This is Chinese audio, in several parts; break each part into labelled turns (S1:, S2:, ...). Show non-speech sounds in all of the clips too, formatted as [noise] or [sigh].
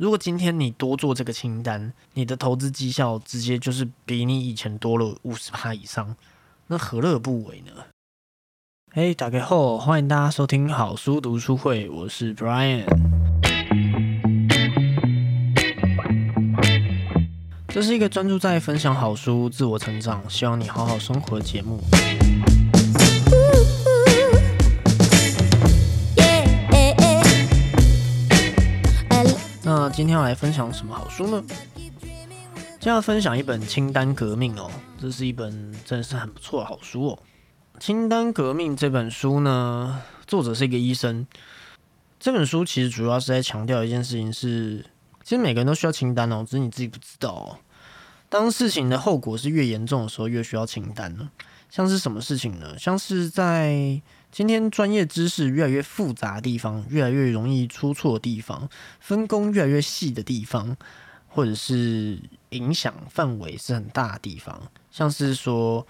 S1: 如果今天你多做这个清单，你的投资绩效直接就是比你以前多了五十趴以上，那何乐不为呢？嘿，打开后欢迎大家收听好书读书会，我是 Brian。这是一个专注在分享好书、自我成长，希望你好好生活的节目。今天要来分享什么好书呢？今天要分享一本《清单革命》哦，这是一本真的是很不错的好书哦。《清单革命》这本书呢，作者是一个医生。这本书其实主要是在强调一件事情，是其实每个人都需要清单哦，只是你自己不知道哦。当事情的后果是越严重的时候，越需要清单呢。像是什么事情呢？像是在今天专业知识越来越复杂的地方，越来越容易出错的地方，分工越来越细的地方，或者是影响范围是很大的地方，像是说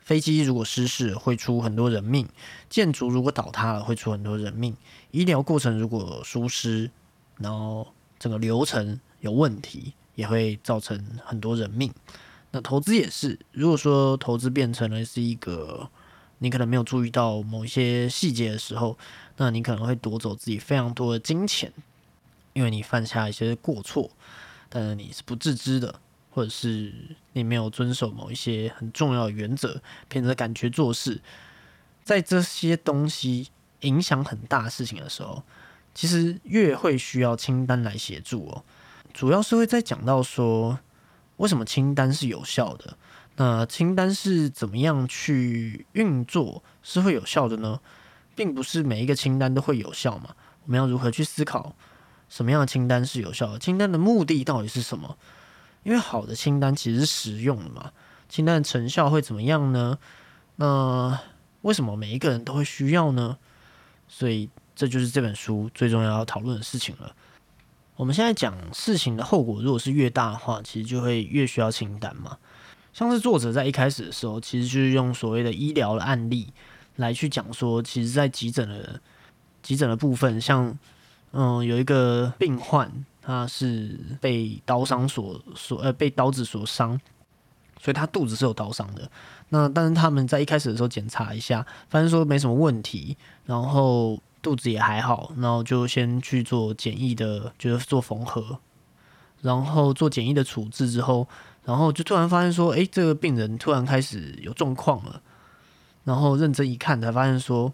S1: 飞机如果失事会出很多人命，建筑如果倒塌了会出很多人命，医疗过程如果疏失，然后整个流程有问题，也会造成很多人命。那投资也是，如果说投资变成了是一个你可能没有注意到某一些细节的时候，那你可能会夺走自己非常多的金钱，因为你犯下一些过错，但是你是不自知的，或者是你没有遵守某一些很重要的原则，凭着感觉做事，在这些东西影响很大事情的时候，其实越会需要清单来协助哦，主要是会在讲到说。为什么清单是有效的？那清单是怎么样去运作是会有效的呢？并不是每一个清单都会有效嘛。我们要如何去思考什么样的清单是有效的？清单的目的到底是什么？因为好的清单其实是实用的嘛。清单的成效会怎么样呢？那为什么每一个人都会需要呢？所以这就是这本书最重要要讨论的事情了。我们现在讲事情的后果，如果是越大的话，其实就会越需要清单嘛。像是作者在一开始的时候，其实就是用所谓的医疗的案例来去讲说，其实，在急诊的急诊的部分，像嗯，有一个病患，他是被刀伤所所呃被刀子所伤，所以他肚子是有刀伤的。那但是他们在一开始的时候检查一下，发现说没什么问题，然后。肚子也还好，然后就先去做简易的，就是做缝合，然后做简易的处置之后，然后就突然发现说，哎，这个病人突然开始有状况了，然后认真一看才发现说，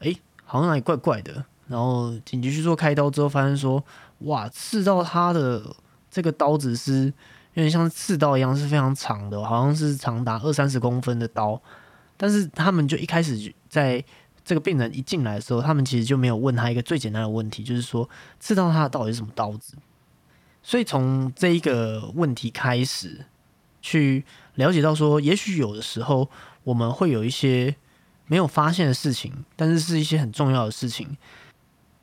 S1: 哎，好像哪里怪怪的，然后紧急去做开刀之后，发现说，哇，刺到他的这个刀子是有点像刺刀一样，是非常长的，好像是长达二三十公分的刀，但是他们就一开始在。这个病人一进来的时候，他们其实就没有问他一个最简单的问题，就是说刺到他的到底是什么刀子。所以从这一个问题开始，去了解到说，也许有的时候我们会有一些没有发现的事情，但是是一些很重要的事情。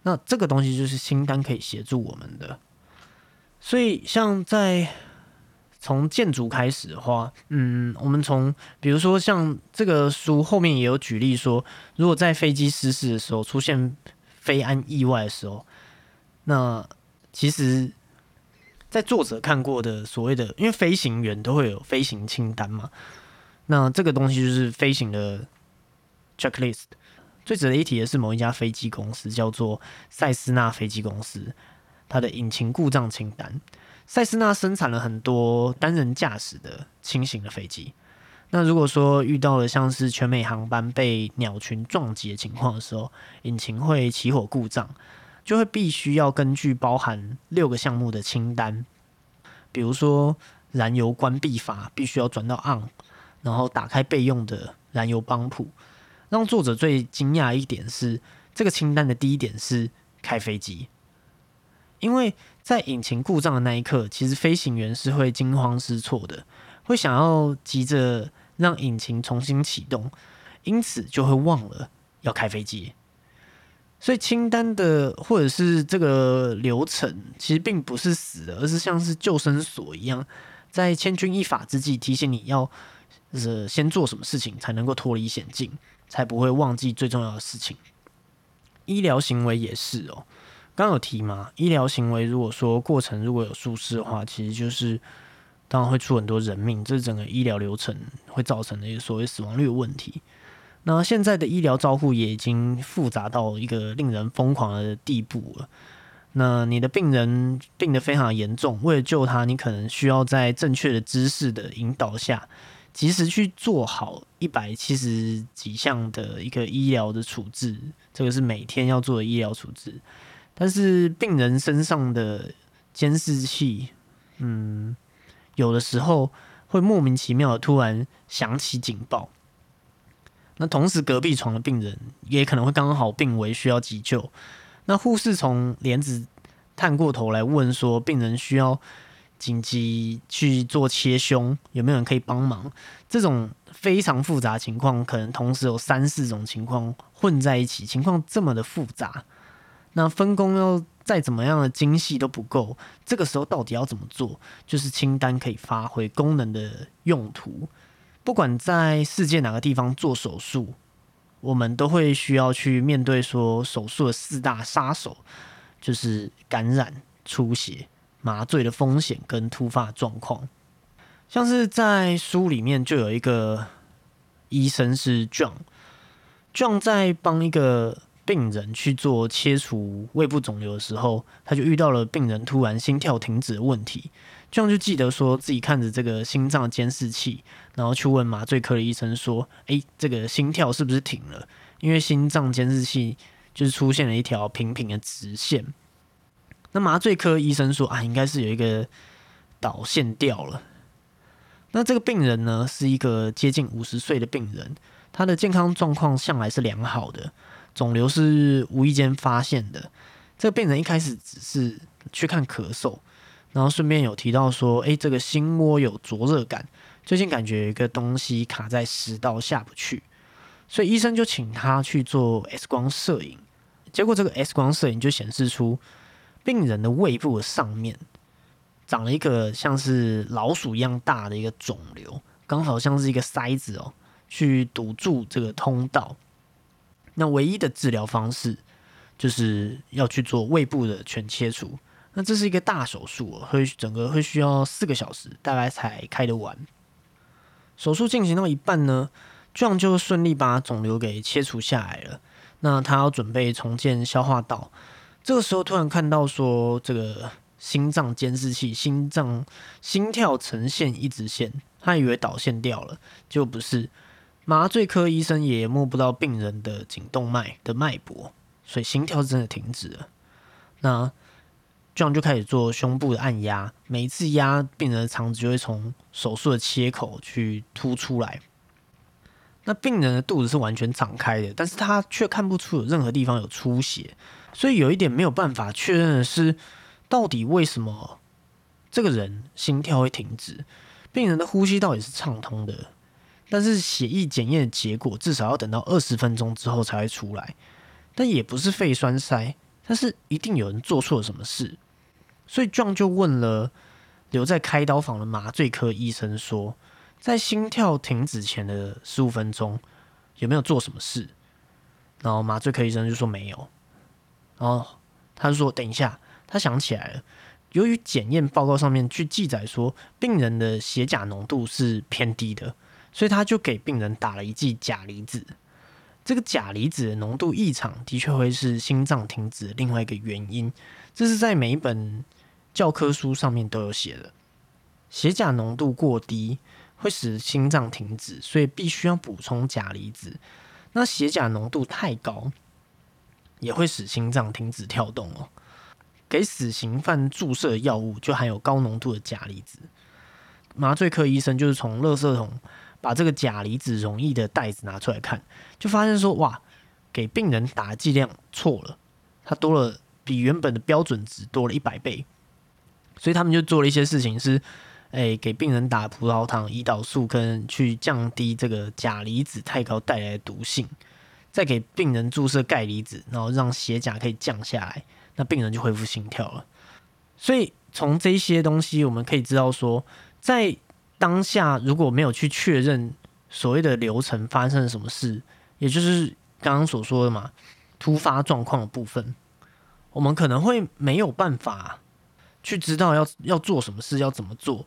S1: 那这个东西就是清单可以协助我们的。所以像在。从建筑开始的话，嗯，我们从比如说像这个书后面也有举例说，如果在飞机失事的时候出现飞安意外的时候，那其实，在作者看过的所谓的，因为飞行员都会有飞行清单嘛，那这个东西就是飞行的 checklist。最值得一提的是，某一家飞机公司叫做塞斯纳飞机公司，它的引擎故障清单。塞斯纳生产了很多单人驾驶的轻型的飞机。那如果说遇到了像是全美航班被鸟群撞击的情况的时候，引擎会起火故障，就会必须要根据包含六个项目的清单，比如说燃油关闭阀必须要转到 on，然后打开备用的燃油帮浦。让作者最惊讶一点是，这个清单的第一点是开飞机，因为。在引擎故障的那一刻，其实飞行员是会惊慌失措的，会想要急着让引擎重新启动，因此就会忘了要开飞机。所以清单的或者是这个流程，其实并不是死的，而是像是救生索一样，在千钧一发之际提醒你要呃先做什么事情才能够脱离险境，才不会忘记最重要的事情。医疗行为也是哦。刚有提嘛，医疗行为如果说过程如果有疏失的话，其实就是当然会出很多人命，这是整个医疗流程会造成的一个所谓死亡率的问题。那现在的医疗照护也已经复杂到一个令人疯狂的地步了。那你的病人病得非常严重，为了救他，你可能需要在正确的知识的引导下，及时去做好一百七十几项的一个医疗的处置，这个是每天要做的医疗处置。但是病人身上的监视器，嗯，有的时候会莫名其妙的突然响起警报。那同时隔壁床的病人也可能会刚好病危，需要急救。那护士从帘子探过头来问说：“病人需要紧急去做切胸，有没有人可以帮忙？”这种非常复杂情况，可能同时有三四种情况混在一起，情况这么的复杂，那分工要再怎么样的精细都不够。这个时候到底要怎么做？就是清单可以发挥功能的用途。不管在世界哪个地方做手术。我们都会需要去面对说手术的四大杀手，就是感染、出血、麻醉的风险跟突发状况。像是在书里面就有一个医生是 John，John 在帮一个病人去做切除胃部肿瘤的时候，他就遇到了病人突然心跳停止的问题。这样就记得说自己看着这个心脏监视器，然后去问麻醉科的医生说：“诶，这个心跳是不是停了？因为心脏监视器就是出现了一条平平的直线。”那麻醉科医生说：“啊，应该是有一个导线掉了。”那这个病人呢，是一个接近五十岁的病人，他的健康状况向来是良好的，肿瘤是无意间发现的。这个病人一开始只是去看咳嗽。然后顺便有提到说，哎，这个心窝有灼热感，最近感觉有一个东西卡在食道下不去，所以医生就请他去做 X 光摄影。结果这个 X 光摄影就显示出病人的胃部上面长了一个像是老鼠一样大的一个肿瘤，刚好像是一个塞子哦，去堵住这个通道。那唯一的治疗方式就是要去做胃部的全切除。那这是一个大手术，会整个会需要四个小时，大概才开得完。手术进行到一半呢，这样就顺利把肿瘤给切除下来了。那他要准备重建消化道，这个时候突然看到说，这个心脏监视器心脏心跳呈现一直线，他以为导线掉了，就不是。麻醉科医生也摸不到病人的颈动脉的脉搏，所以心跳真的停止了。那。这样就开始做胸部的按压，每一次压病人的肠子就会从手术的切口去凸出来。那病人的肚子是完全敞开的，但是他却看不出有任何地方有出血，所以有一点没有办法确认的是，到底为什么这个人心跳会停止？病人的呼吸道也是畅通的，但是血液检验的结果至少要等到二十分钟之后才会出来，但也不是肺栓塞，但是一定有人做错了什么事。所以壮就问了留在开刀房的麻醉科医生说，在心跳停止前的十五分钟有没有做什么事？然后麻醉科医生就说没有。然后他就说等一下，他想起来了，由于检验报告上面去记载说病人的血钾浓度是偏低的，所以他就给病人打了一剂钾离子。这个钾离子的浓度异常，的确会是心脏停止的另外一个原因。这是在每一本。教科书上面都有写的，血钾浓度过低会使心脏停止，所以必须要补充钾离子。那血钾浓度太高，也会使心脏停止跳动哦。给死刑犯注射药物就含有高浓度的钾离子。麻醉科医生就是从垃圾桶把这个钾离子溶液的袋子拿出来看，就发现说哇，给病人打剂量错了，它多了比原本的标准值多了一百倍。所以他们就做了一些事情，是，诶，给病人打葡萄糖、胰岛素，跟去降低这个钾离子太高带来的毒性，再给病人注射钙离子，然后让血钾可以降下来，那病人就恢复心跳了。所以从这些东西，我们可以知道说，在当下如果没有去确认所谓的流程发生了什么事，也就是刚刚所说的嘛，突发状况的部分。我们可能会没有办法去知道要要做什么事，要怎么做，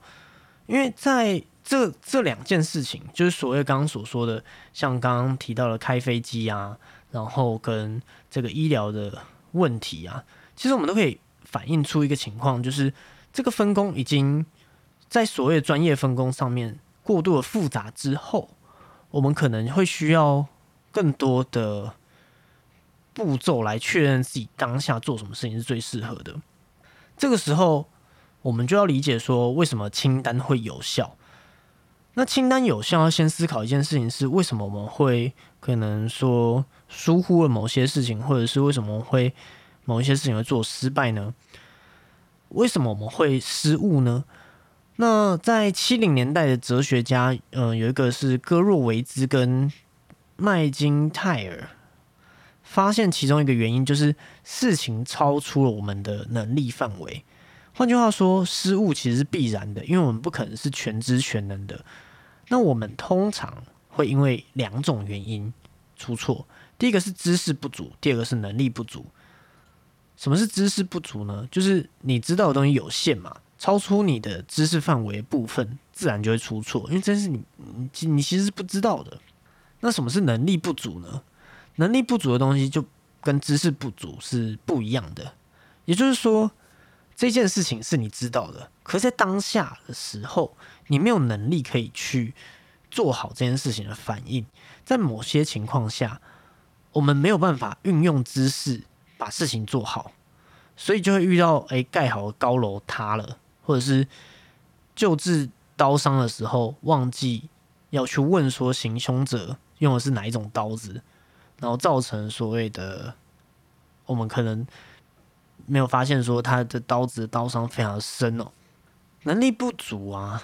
S1: 因为在这这两件事情，就是所谓刚刚所说的，像刚刚提到的开飞机啊，然后跟这个医疗的问题啊，其实我们都可以反映出一个情况，就是这个分工已经 [laughs] 在所谓的专业分工上面过度的复杂之后，我们可能会需要更多的。步骤来确认自己当下做什么事情是最适合的。这个时候，我们就要理解说，为什么清单会有效？那清单有效，要先思考一件事情是：为什么我们会可能说疏忽了某些事情，或者是为什么会某一些事情会做失败呢？为什么我们会失误呢？那在七零年代的哲学家，嗯，有一个是戈若维兹跟麦金泰尔。发现其中一个原因就是事情超出了我们的能力范围。换句话说，失误其实是必然的，因为我们不可能是全知全能的。那我们通常会因为两种原因出错：第一个是知识不足，第二个是能力不足。什么是知识不足呢？就是你知道的东西有限嘛，超出你的知识范围部分，自然就会出错，因为这是你你你其实是不知道的。那什么是能力不足呢？能力不足的东西就跟知识不足是不一样的，也就是说，这件事情是你知道的，可是在当下的时候，你没有能力可以去做好这件事情的反应。在某些情况下，我们没有办法运用知识把事情做好，所以就会遇到哎，盖好的高楼塌了，或者是救治刀伤的时候忘记要去问说行凶者用的是哪一种刀子。然后造成所谓的，我们可能没有发现说他的刀子刀伤非常深哦，能力不足啊，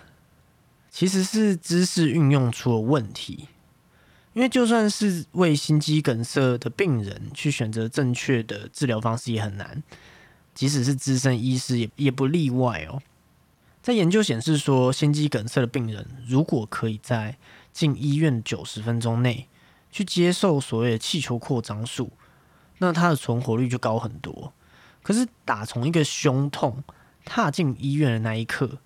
S1: 其实是知识运用出了问题。因为就算是为心肌梗塞的病人去选择正确的治疗方式也很难，即使是资深医师也也不例外哦。在研究显示说，心肌梗塞的病人如果可以在进医院九十分钟内。去接受所谓的气球扩张术，那他的存活率就高很多。可是打从一个胸痛踏进医院的那一刻，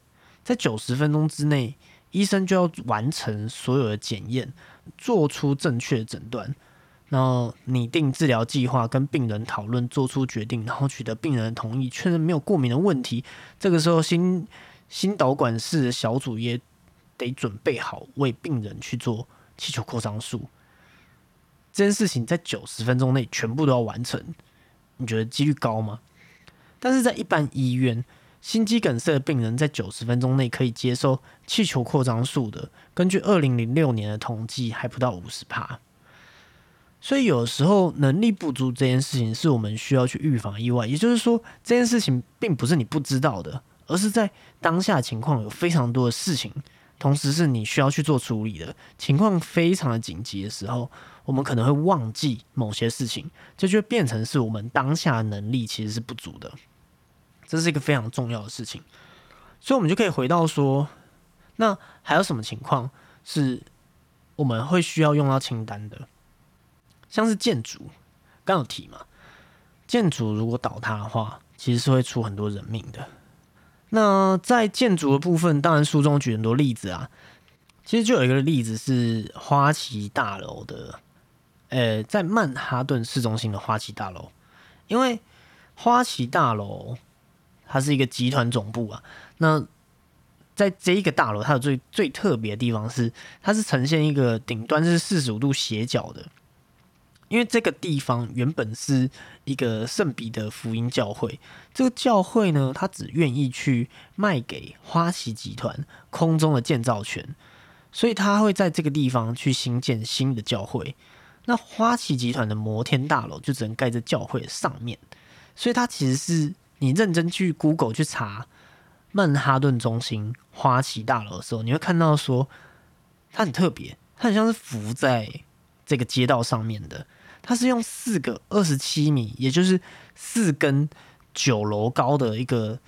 S1: 在九十分钟之内，医生就要完成所有的检验，做出正确的诊断，然后拟定治疗计划，跟病人讨论，做出决定，然后取得病人的同意，确认没有过敏的问题。这个时候，心心导管室的小组也得准备好为病人去做气球扩张术。这件事情在九十分钟内全部都要完成，你觉得几率高吗？但是在一般医院，心肌梗塞的病人在九十分钟内可以接受气球扩张术的，根据二零零六年的统计，还不到五十帕。所以有时候能力不足这件事情，是我们需要去预防意外。也就是说，这件事情并不是你不知道的，而是在当下情况有非常多的事情，同时是你需要去做处理的情况，非常的紧急的时候。我们可能会忘记某些事情，这就变成是我们当下能力其实是不足的，这是一个非常重要的事情。所以，我们就可以回到说，那还有什么情况是我们会需要用到清单的？像是建筑，刚有提嘛，建筑如果倒塌的话，其实是会出很多人命的。那在建筑的部分，当然书中举很多例子啊，其实就有一个例子是花旗大楼的。呃，在曼哈顿市中心的花旗大楼，因为花旗大楼它是一个集团总部啊。那在这一个大楼，它的最最特别的地方是，它是呈现一个顶端是四十五度斜角的。因为这个地方原本是一个圣彼得福音教会，这个教会呢，他只愿意去卖给花旗集团空中的建造权，所以他会在这个地方去新建新的教会。那花旗集团的摩天大楼就只能盖在教会上面，所以它其实是你认真去 Google 去查曼哈顿中心花旗大楼的时候，你会看到说它很特别，它很像是浮在这个街道上面的。它是用四个二十七米，也就是四根九楼高的一个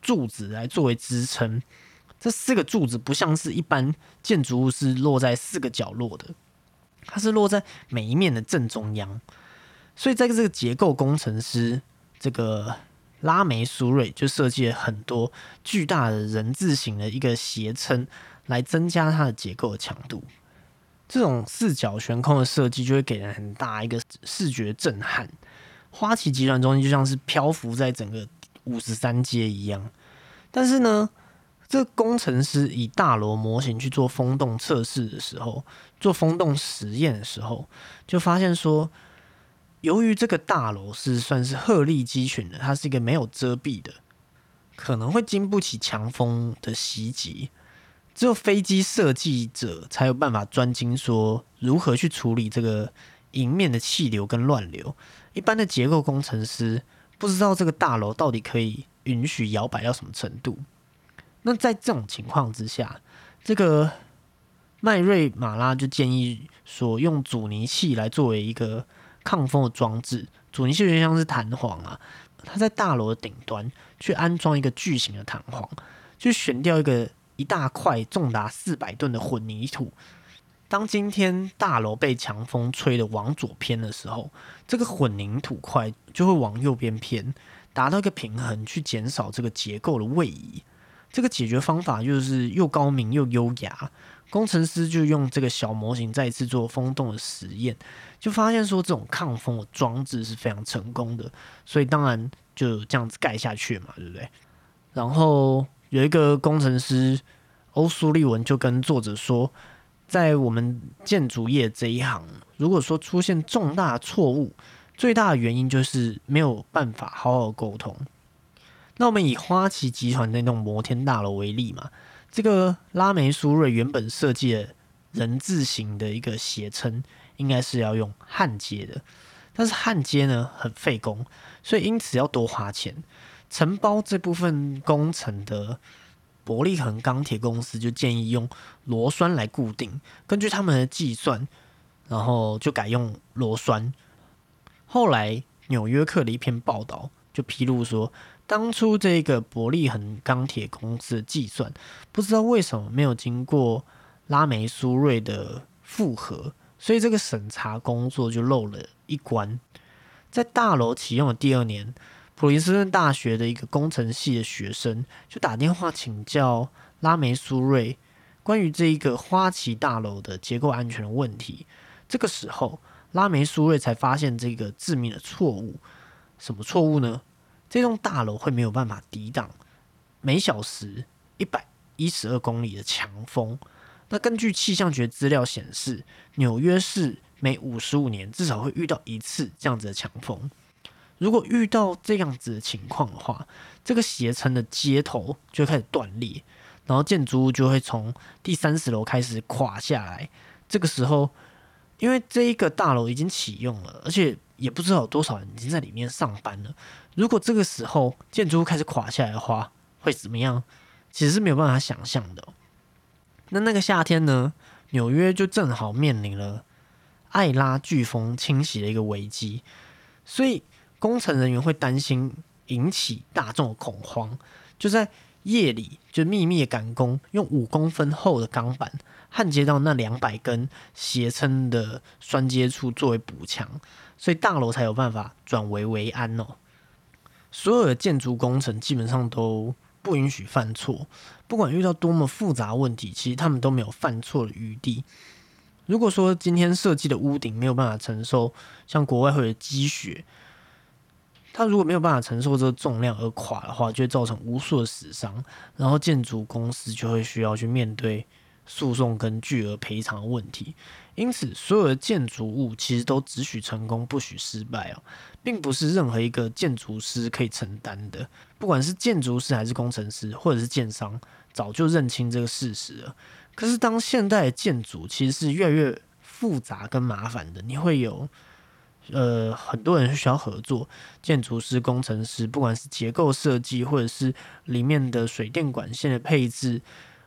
S1: 柱子来作为支撑。这四个柱子不像是一般建筑物是落在四个角落的。它是落在每一面的正中央，所以在这个结构工程师这个拉梅苏瑞就设计了很多巨大的人字形的一个斜撑，来增加它的结构的强度。这种四角悬空的设计就会给人很大一个视觉震撼。花旗集团中心就像是漂浮在整个五十三街一样。但是呢，这工程师以大楼模型去做风洞测试的时候，做风洞实验的时候，就发现说，由于这个大楼是算是鹤立鸡群的，它是一个没有遮蔽的，可能会经不起强风的袭击。只有飞机设计者才有办法专精说如何去处理这个迎面的气流跟乱流。一般的结构工程师不知道这个大楼到底可以允许摇摆到什么程度。那在这种情况之下，这个迈瑞马拉就建议说，用阻尼器来作为一个抗风的装置。阻尼器就像是弹簧啊，它在大楼的顶端去安装一个巨型的弹簧，去悬吊一个。一大块重达四百吨的混凝土，当今天大楼被强风吹的往左偏的时候，这个混凝土块就会往右边偏，达到一个平衡，去减少这个结构的位移。这个解决方法就是又高明又优雅。工程师就用这个小模型再次做风洞的实验，就发现说这种抗风的装置是非常成功的，所以当然就这样子盖下去嘛，对不对？然后。有一个工程师欧苏利文就跟作者说，在我们建筑业这一行，如果说出现重大错误，最大的原因就是没有办法好好沟通。那我们以花旗集团那栋摩天大楼为例嘛，这个拉梅苏瑞原本设计的人字形的一个斜撑，应该是要用焊接的，但是焊接呢很费工，所以因此要多花钱。承包这部分工程的伯利恒钢铁公司就建议用螺栓来固定，根据他们的计算，然后就改用螺栓。后来纽约客的一篇报道就披露说，当初这个伯利恒钢铁公司的计算，不知道为什么没有经过拉梅苏瑞的复核，所以这个审查工作就漏了一关。在大楼启用的第二年。普林斯顿大学的一个工程系的学生就打电话请教拉梅苏瑞关于这一个花旗大楼的结构安全的问题。这个时候，拉梅苏瑞才发现这个致命的错误。什么错误呢？这栋大楼会没有办法抵挡每小时一百一十二公里的强风。那根据气象学资料显示，纽约市每五十五年至少会遇到一次这样子的强风。如果遇到这样子的情况的话，这个斜撑的接头就开始断裂，然后建筑物就会从第三十楼开始垮下来。这个时候，因为这一个大楼已经启用了，而且也不知道有多少人已经在里面上班了。如果这个时候建筑物开始垮下来的话，会怎么样？其实是没有办法想象的。那那个夏天呢，纽约就正好面临了艾拉飓风侵袭的一个危机，所以。工程人员会担心引起大众的恐慌，就在夜里就秘密赶工，用五公分厚的钢板焊接到那两百根斜撑的栓接处作为补强，所以大楼才有办法转危为安哦。所有的建筑工程基本上都不允许犯错，不管遇到多么复杂问题，其实他们都没有犯错的余地。如果说今天设计的屋顶没有办法承受像国外会有积雪，它如果没有办法承受这个重量而垮的话，就会造成无数的死伤，然后建筑公司就会需要去面对诉讼跟巨额赔偿的问题。因此，所有的建筑物其实都只许成功，不许失败哦，并不是任何一个建筑师可以承担的。不管是建筑师还是工程师，或者是建商，早就认清这个事实了。可是，当现代建筑其实是越来越复杂跟麻烦的，你会有。呃，很多人是需要合作，建筑师、工程师，不管是结构设计，或者是里面的水电管线的配置，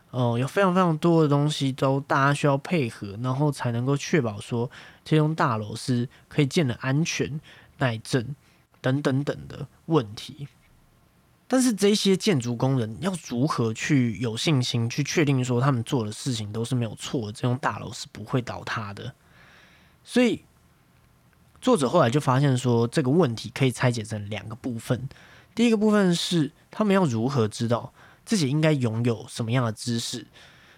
S1: 哦，有非常非常多的东西都大家需要配合，然后才能够确保说这栋大楼是可以建的安全、耐震等等等的问题。但是这些建筑工人要如何去有信心去确定说他们做的事情都是没有错的，这栋大楼是不会倒塌的？所以。作者后来就发现说，这个问题可以拆解成两个部分。第一个部分是他们要如何知道自己应该拥有什么样的知识。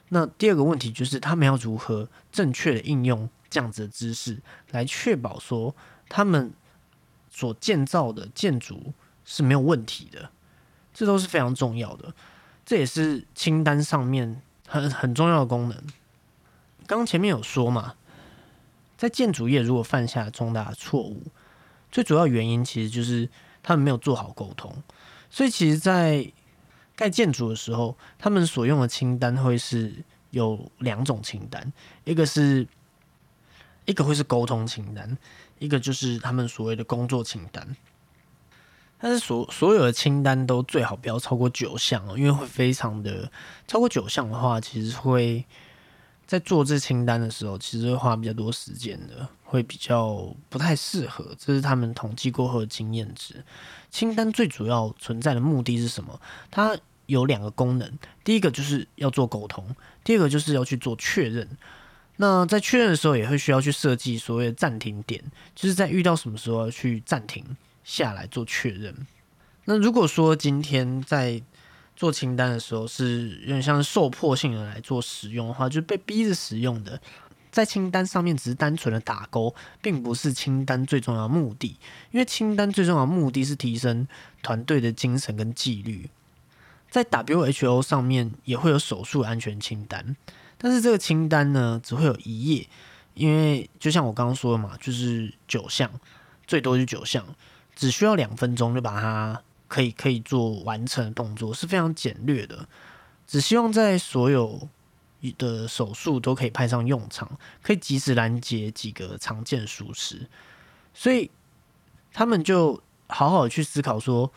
S1: 那第二个问题就是他们要如何正确的应用这样子的知识，来确保说他们所建造的建筑是没有问题的。这都是非常重要的，这也是清单上面很很重要的功能。刚刚前面有说嘛，在建筑业如果犯下重大错误，最主要原因其实就是他们没有做好沟通。所以其实，在盖建筑的时候，他们所用的清单会是有两种清单，一个是一个会是沟通清单，一个就是他们所谓的工作清单。但是所所有的清单都最好不要超过九项哦，因为会非常的超过九项的话，其实会在做这清单的时候，其实会花比较多时间的，会比较不太适合。这是他们统计过后的经验值。清单最主要存在的目的是什么？它有两个功能，第一个就是要做沟通，第二个就是要去做确认。那在确认的时候，也会需要去设计所谓的暂停点，就是在遇到什么时候要去暂停。下来做确认。那如果说今天在做清单的时候是有点像受迫性的来做使用的话，就被逼着使用的，在清单上面只是单纯的打勾，并不是清单最重要的目的。因为清单最重要的目的是提升团队的精神跟纪律。在 WHO 上面也会有手术安全清单，但是这个清单呢只会有一页，因为就像我刚刚说的嘛，就是九项，最多就九项。只需要两分钟就把它可以可以做完成动作，是非常简略的。只希望在所有的手术都可以派上用场，可以及时拦截几个常见疏失。所以他们就好好去思考说，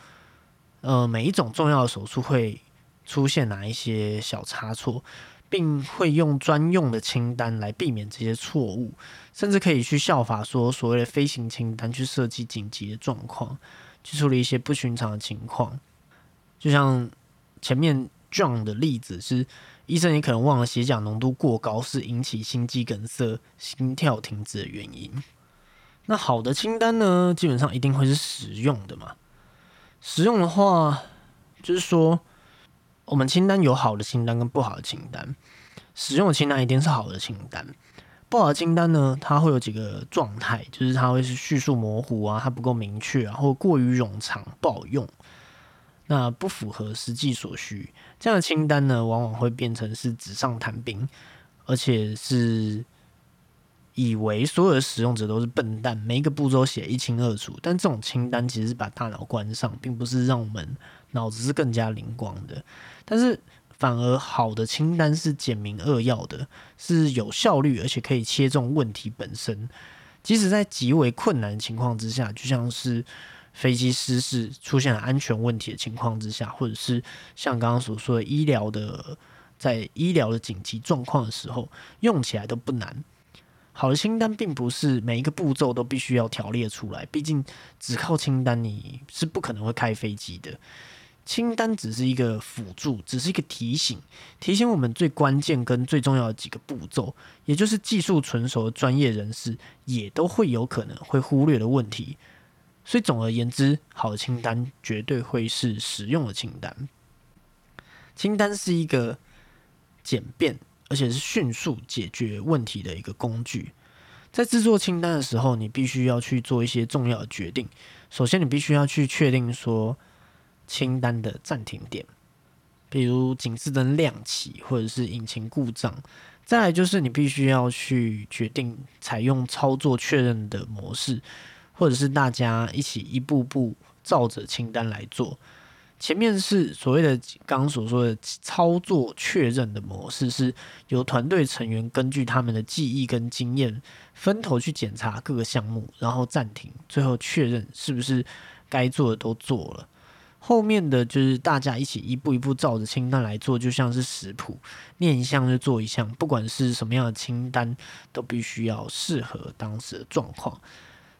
S1: 呃，每一种重要的手术会出现哪一些小差错。并会用专用的清单来避免这些错误，甚至可以去效法说所谓的飞行清单去设计紧急的状况，去处理一些不寻常的情况。就像前面 John 的例子是，医生也可能忘了血钾浓度过高是引起心肌梗塞、心跳停止的原因。那好的清单呢，基本上一定会是实用的嘛。实用的话，就是说。我们清单有好的清单跟不好的清单，使用的清单一定是好的清单。不好的清单呢，它会有几个状态，就是它会是叙述模糊啊，它不够明确，然后过于冗长不好用，那不符合实际所需。这样的清单呢，往往会变成是纸上谈兵，而且是以为所有的使用者都是笨蛋，每一个步骤写一清二楚。但这种清单其实是把大脑关上，并不是让我们脑子是更加灵光的。但是反而好的清单是简明扼要的，是有效率，而且可以切中问题本身。即使在极为困难的情况之下，就像是飞机失事出现了安全问题的情况之下，或者是像刚刚所说的医疗的在医疗的紧急状况的时候，用起来都不难。好的清单并不是每一个步骤都必须要条列出来，毕竟只靠清单你是不可能会开飞机的。清单只是一个辅助，只是一个提醒，提醒我们最关键跟最重要的几个步骤，也就是技术纯熟的专业人士也都会有可能会忽略的问题。所以总而言之，好的清单绝对会是实用的清单。清单是一个简便而且是迅速解决问题的一个工具。在制作清单的时候，你必须要去做一些重要的决定。首先，你必须要去确定说。清单的暂停点，比如警示灯亮起，或者是引擎故障。再来就是你必须要去决定采用操作确认的模式，或者是大家一起一步步照着清单来做。前面是所谓的刚刚所说的操作确认的模式，是由团队成员根据他们的记忆跟经验分头去检查各个项目，然后暂停，最后确认是不是该做的都做了。后面的就是大家一起一步一步照着清单来做，就像是食谱，念一项就做一项，不管是什么样的清单，都必须要适合当时的状况。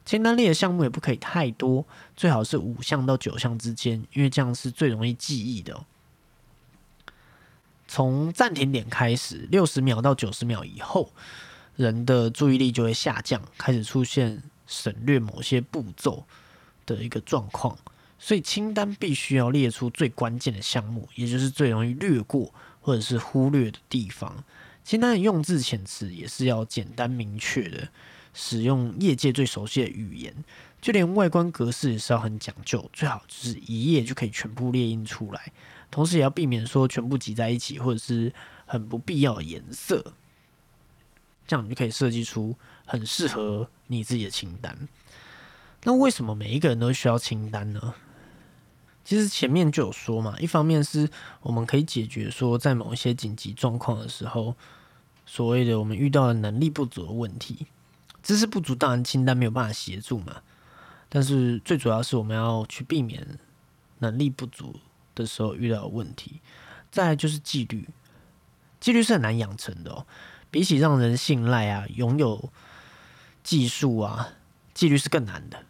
S1: 清单列的项目也不可以太多，最好是五项到九项之间，因为这样是最容易记忆的。从暂停点开始，六十秒到九十秒以后，人的注意力就会下降，开始出现省略某些步骤的一个状况，所以清单必须要列出最关键的项目，也就是最容易略过或者是忽略的地方。清单的用字遣词也是要简单明确的，使用业界最熟悉的语言，就连外观格式也是要很讲究，最好就是一页就可以全部列印出来，同时也要避免说全部挤在一起，或者是很不必要的颜色。这样你就可以设计出很适合你自己的清单。那为什么每一个人都需要清单呢？其实前面就有说嘛，一方面是我们可以解决说在某一些紧急状况的时候，所谓的我们遇到的能力不足的问题，知识不足当然清单没有办法协助嘛。但是最主要是我们要去避免能力不足的时候遇到的问题。再来就是纪律，纪律是很难养成的哦。比起让人信赖啊，拥有技术啊，纪律是更难的。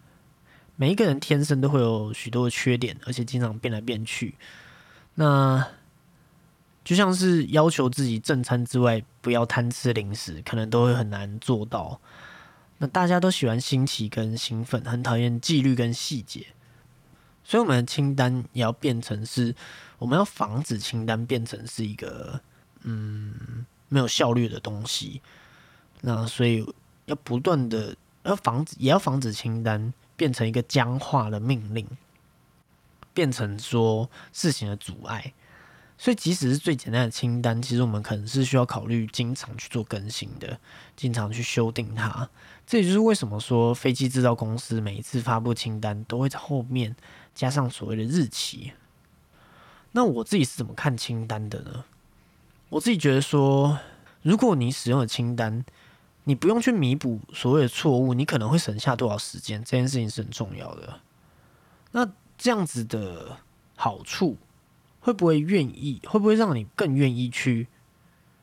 S1: 每一个人天生都会有许多的缺点，而且经常变来变去。那就像是要求自己正餐之外不要贪吃零食，可能都会很难做到。那大家都喜欢新奇跟兴奋，很讨厌纪律跟细节。所以我们的清单也要变成是，我们要防止清单变成是一个嗯。没有效率的东西，那所以要不断的要防止，也要防止清单变成一个僵化的命令，变成说事情的阻碍。所以即使是最简单的清单，其实我们可能是需要考虑经常去做更新的，经常去修订它。这也就是为什么说飞机制造公司每一次发布清单都会在后面加上所谓的日期。那我自己是怎么看清单的呢？我自己觉得说，如果你使用的清单，你不用去弥补所谓的错误，你可能会省下多少时间？这件事情是很重要的。那这样子的好处，会不会愿意？会不会让你更愿意去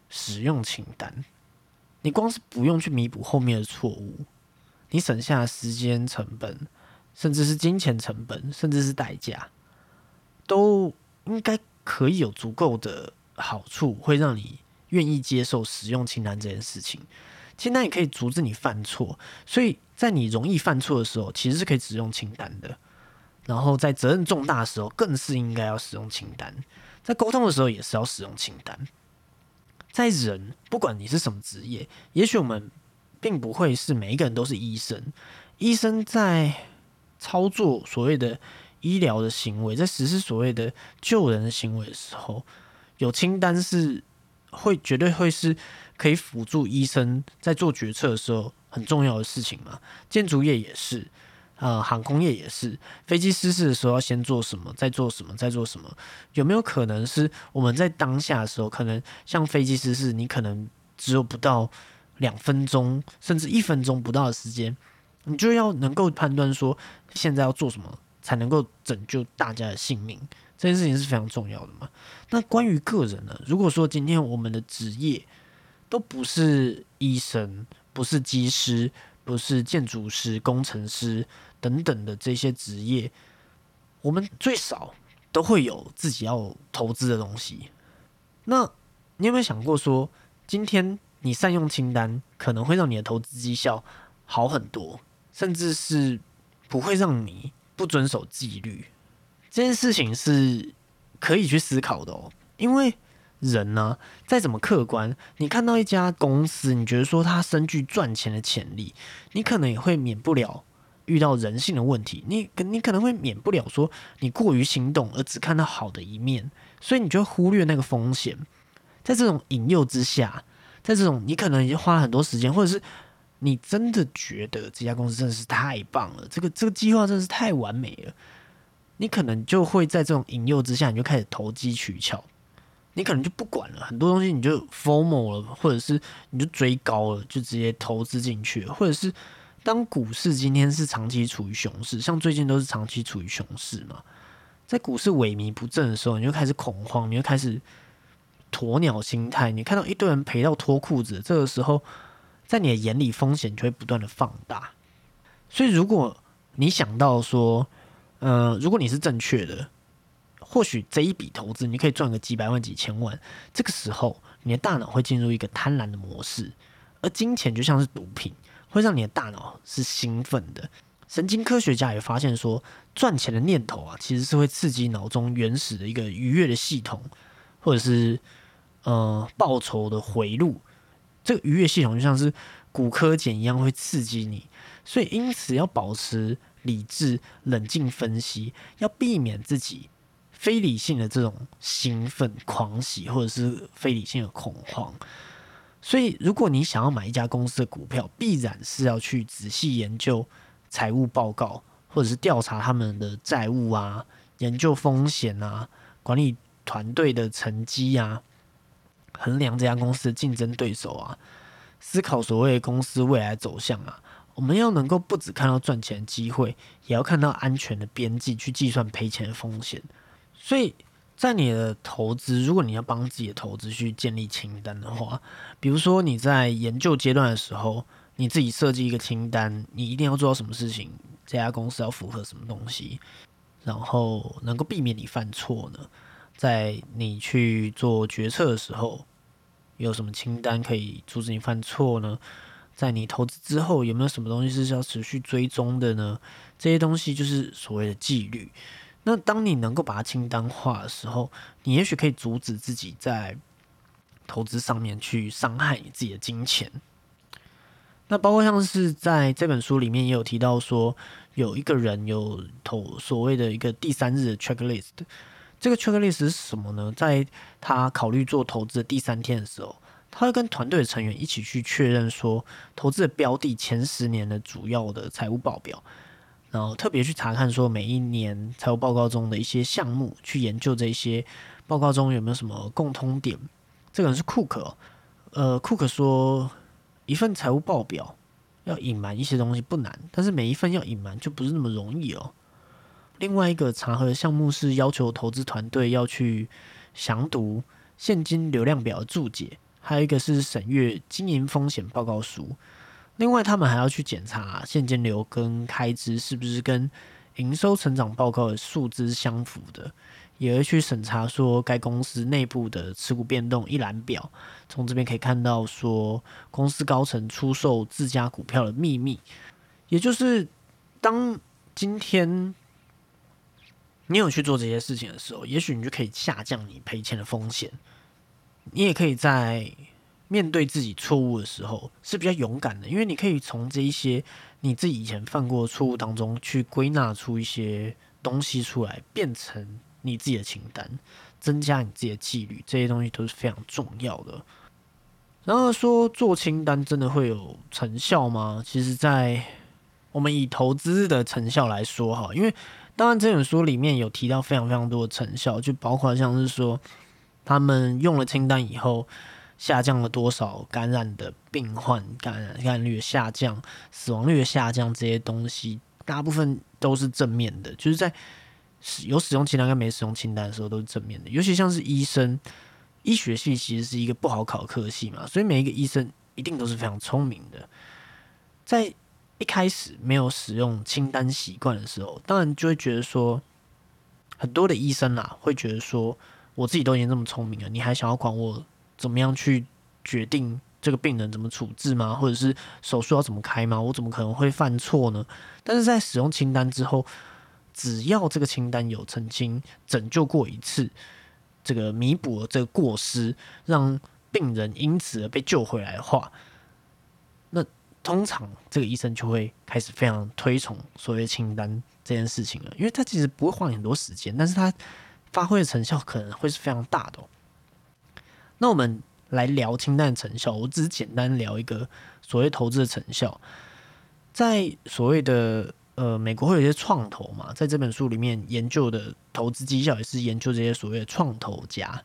S1: 使用清单？你光是不用去弥补后面的错误，你省下时间成本，甚至是金钱成本，甚至是代价，都应该可以有足够的。好处会让你愿意接受使用清单这件事情，清单也可以阻止你犯错，所以在你容易犯错的时候，其实是可以使用清单的。然后在责任重大的时候，更是应该要使用清单。在沟通的时候，也是要使用清单。在人，不管你是什么职业，也许我们并不会是每一个人都是医生。医生在操作所谓的医疗的行为，在实施所谓的救人的行为的时候。有清单是会绝对会是可以辅助医生在做决策的时候很重要的事情嘛？建筑业也是，呃，航空业也是。飞机失事的时候要先做什么，再做什么，再做什么？有没有可能是我们在当下的时候，可能像飞机失事，你可能只有不到两分钟，甚至一分钟不到的时间，你就要能够判断说现在要做什么才能够拯救大家的性命。这件事情是非常重要的嘛？那关于个人呢？如果说今天我们的职业都不是医生、不是技师、不是建筑师、工程师等等的这些职业，我们最少都会有自己要投资的东西。那你有没有想过说，今天你善用清单，可能会让你的投资绩效好很多，甚至是不会让你不遵守纪律？这件事情是可以去思考的哦，因为人呢，再怎么客观，你看到一家公司，你觉得说它深具赚钱的潜力，你可能也会免不了遇到人性的问题，你你可能会免不了说你过于心动而只看到好的一面，所以你就忽略那个风险。在这种引诱之下，在这种你可能已经花了很多时间，或者是你真的觉得这家公司真的是太棒了，这个这个计划真的是太完美了。你可能就会在这种引诱之下，你就开始投机取巧，你可能就不管了，很多东西你就 formal 了，或者是你就追高了，就直接投资进去，或者是当股市今天是长期处于熊市，像最近都是长期处于熊市嘛，在股市萎靡不振的时候，你就开始恐慌，你就开始鸵鸟心态，你看到一堆人赔到脱裤子，这个时候在你的眼里风险就会不断的放大，所以如果你想到说。呃，如果你是正确的，或许这一笔投资你可以赚个几百万、几千万。这个时候，你的大脑会进入一个贪婪的模式，而金钱就像是毒品，会让你的大脑是兴奋的。神经科学家也发现说，赚钱的念头啊，其实是会刺激脑中原始的一个愉悦的系统，或者是呃报酬的回路。这个愉悦系统就像是骨科碱一样，会刺激你。所以因此要保持理智、冷静分析，要避免自己非理性的这种兴奋、狂喜，或者是非理性的恐慌。所以，如果你想要买一家公司的股票，必然是要去仔细研究。财务报告，或者是调查他们的债务啊，研究风险啊，管理团队的成绩啊，衡量这家公司的竞争对手啊，思考所谓公司未来走向啊。我们要能够不只看到赚钱机会，也要看到安全的边际，去计算赔钱的风险。所以在你的投资，如果你要帮自己的投资去建立清单的话，比如说你在研究阶段的时候。你自己设计一个清单，你一定要做到什么事情？这家公司要符合什么东西，然后能够避免你犯错呢？在你去做决策的时候，有什么清单可以阻止你犯错呢？在你投资之后，有没有什么东西是要持续追踪的呢？这些东西就是所谓的纪律。那当你能够把它清单化的时候，你也许可以阻止自己在投资上面去伤害你自己的金钱。那包括像是在这本书里面也有提到说，有一个人有投所谓的一个第三日的 checklist。这个 checklist 是什么呢？在他考虑做投资的第三天的时候，他会跟团队的成员一起去确认说，投资的标的前十年的主要的财务报表，然后特别去查看说每一年财务报告中的一些项目，去研究这些报告中有没有什么共通点。这个人是库克，呃，库克说。一份财务报表要隐瞒一些东西不难，但是每一份要隐瞒就不是那么容易哦。另外一个查核项目是要求投资团队要去详读现金流量表的注解，还有一个是审阅经营风险报告书。另外，他们还要去检查现金流跟开支是不是跟营收成长报告的数字相符的。也会去审查说该公司内部的持股变动一览表，从这边可以看到说公司高层出售自家股票的秘密，也就是当今天你有去做这些事情的时候，也许你就可以下降你赔钱的风险。你也可以在面对自己错误的时候是比较勇敢的，因为你可以从这一些你自己以前犯过的错误当中去归纳出一些东西出来，变成。你自己的清单，增加你自己的纪律，这些东西都是非常重要的。然后说做清单真的会有成效吗？其实，在我们以投资的成效来说，哈，因为当然这本书里面有提到非常非常多的成效，就包括像是说他们用了清单以后，下降了多少感染的病患，感染感染率下降，死亡率下降，这些东西大部分都是正面的，就是在。有使用清单跟没使用清单的时候都是正面的，尤其像是医生，医学系其实是一个不好考科系嘛，所以每一个医生一定都是非常聪明的。在一开始没有使用清单习惯的时候，当然就会觉得说，很多的医生啦会觉得说，我自己都已经这么聪明了，你还想要管我怎么样去决定这个病人怎么处置吗？或者是手术要怎么开吗？我怎么可能会犯错呢？但是在使用清单之后。只要这个清单有曾经拯救过一次，这个弥补了这个过失，让病人因此而被救回来的话，那通常这个医生就会开始非常推崇所谓清单这件事情了，因为他其实不会花很多时间，但是他发挥的成效可能会是非常大的。那我们来聊清单的成效，我只是简单聊一个所谓投资的成效，在所谓的。呃，美国会有一些创投嘛，在这本书里面研究的投资绩效也是研究这些所谓的创投家。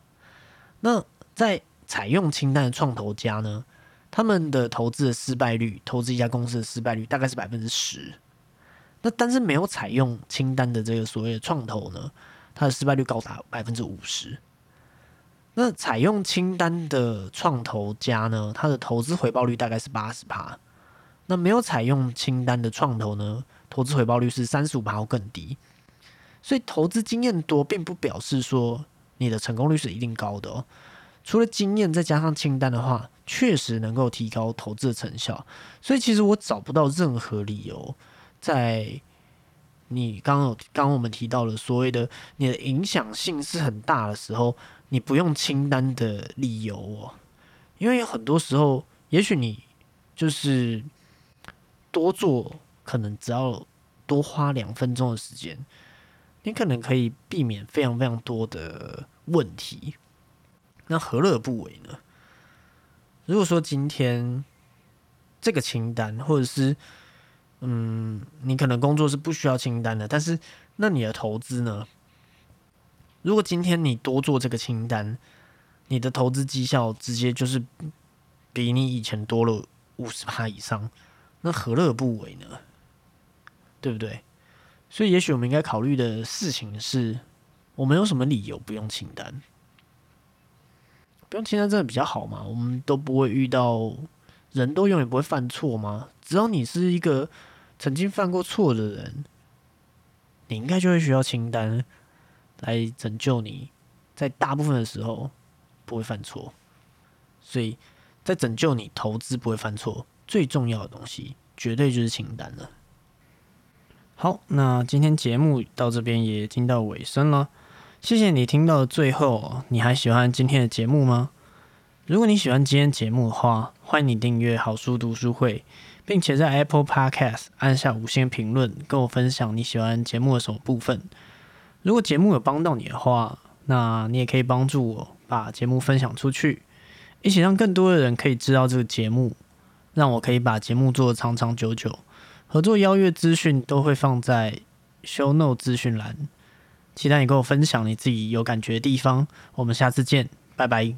S1: 那在采用清单的创投家呢，他们的投资的失败率，投资一家公司的失败率大概是百分之十。那但是没有采用清单的这个所谓的创投呢，它的失败率高达百分之五十。那采用清单的创投家呢，它的投资回报率大概是八十趴。那没有采用清单的创投呢？投资回报率是三十五趴或更低，所以投资经验多并不表示说你的成功率是一定高的哦。除了经验再加上清单的话，确实能够提高投资的成效。所以其实我找不到任何理由，在你刚刚刚我们提到了所谓的你的影响性是很大的时候，你不用清单的理由哦。因为很多时候，也许你就是多做，可能只要多花两分钟的时间，你可能可以避免非常非常多的问题。那何乐而不为呢？如果说今天这个清单，或者是嗯，你可能工作是不需要清单的，但是那你的投资呢？如果今天你多做这个清单，你的投资绩效直接就是比你以前多了五十趴以上，那何乐而不为呢？对不对？所以，也许我们应该考虑的事情是，我们有什么理由不用清单？不用清单真的比较好吗？我们都不会遇到，人都永远不会犯错吗？只要你是一个曾经犯过错的人，你应该就会需要清单来拯救你，在大部分的时候不会犯错。所以在拯救你投资不会犯错，最重要的东西绝对就是清单了。好，那今天节目到这边也听到尾声了。谢谢你听到最后，你还喜欢今天的节目吗？如果你喜欢今天节目的话，欢迎你订阅好书读书会，并且在 Apple Podcast 按下五星评论，跟我分享你喜欢节目的什么部分。如果节目有帮到你的话，那你也可以帮助我把节目分享出去，一起让更多的人可以知道这个节目，让我可以把节目做得长长久久。合作邀约资讯都会放在 Show not 资讯栏。期待你跟我分享你自己有感觉的地方，我们下次见，拜拜。